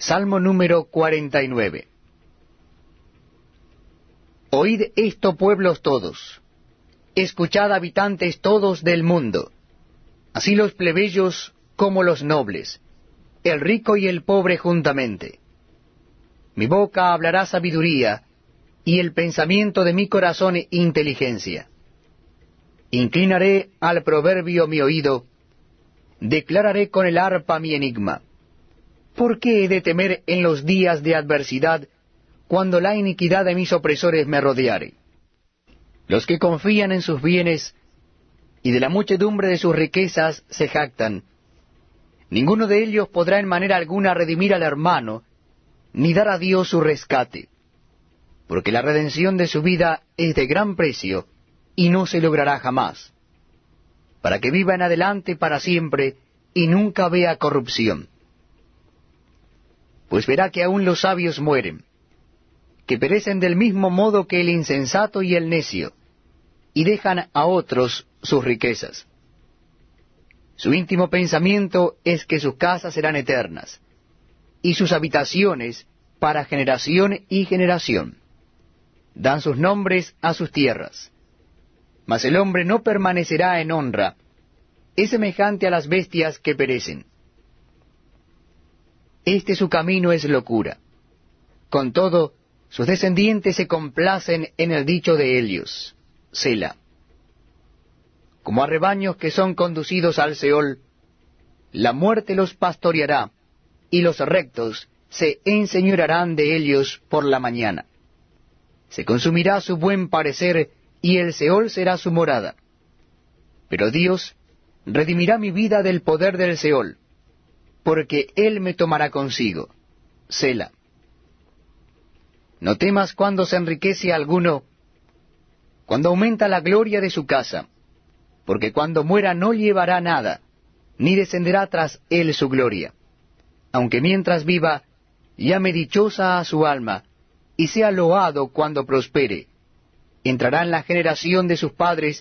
Salmo número 49. Oíd esto, pueblos todos. Escuchad, habitantes todos del mundo. Así los plebeyos como los nobles, el rico y el pobre juntamente. Mi boca hablará sabiduría, y el pensamiento de mi corazón inteligencia. Inclinaré al proverbio mi oído, declararé con el arpa mi enigma. ¿Por qué he de temer en los días de adversidad, cuando la iniquidad de mis opresores me rodeare? Los que confían en sus bienes y de la muchedumbre de sus riquezas se jactan. Ninguno de ellos podrá en manera alguna redimir al hermano, ni dar a Dios su rescate, porque la redención de su vida es de gran precio y no se logrará jamás, para que viva en adelante para siempre y nunca vea corrupción pues verá que aún los sabios mueren, que perecen del mismo modo que el insensato y el necio, y dejan a otros sus riquezas. Su íntimo pensamiento es que sus casas serán eternas, y sus habitaciones para generación y generación. Dan sus nombres a sus tierras. Mas el hombre no permanecerá en honra, es semejante a las bestias que perecen. Este su camino es locura. Con todo, sus descendientes se complacen en el dicho de ellos, Sela. Como a rebaños que son conducidos al Seol, la muerte los pastoreará, y los rectos se enseñorarán de ellos por la mañana. Se consumirá su buen parecer, y el Seol será su morada. Pero Dios redimirá mi vida del poder del Seol porque él me tomará consigo. Sela. No temas cuando se enriquece alguno, cuando aumenta la gloria de su casa, porque cuando muera no llevará nada, ni descenderá tras él su gloria. Aunque mientras viva, llame dichosa a su alma, y sea loado cuando prospere. Entrará en la generación de sus padres,